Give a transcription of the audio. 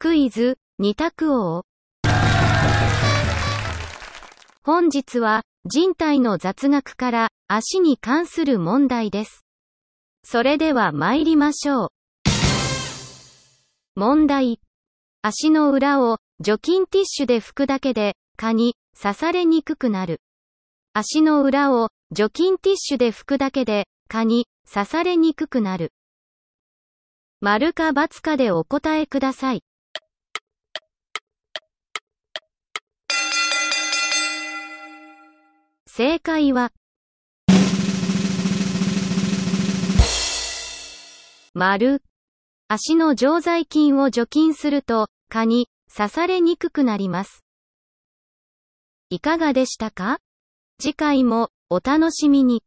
クイズ、二択王。本日は、人体の雑学から足に関する問題です。それでは参りましょう。問題。足の裏を除菌ティッシュで拭くだけで蚊に刺されにくくなる。足の裏を除菌ティッシュで拭くだけで蚊に刺されにくくなる。丸か×かでお答えください。正解は、丸。足の常在菌を除菌すると、蚊に刺されにくくなります。いかがでしたか？次回もお楽しみに。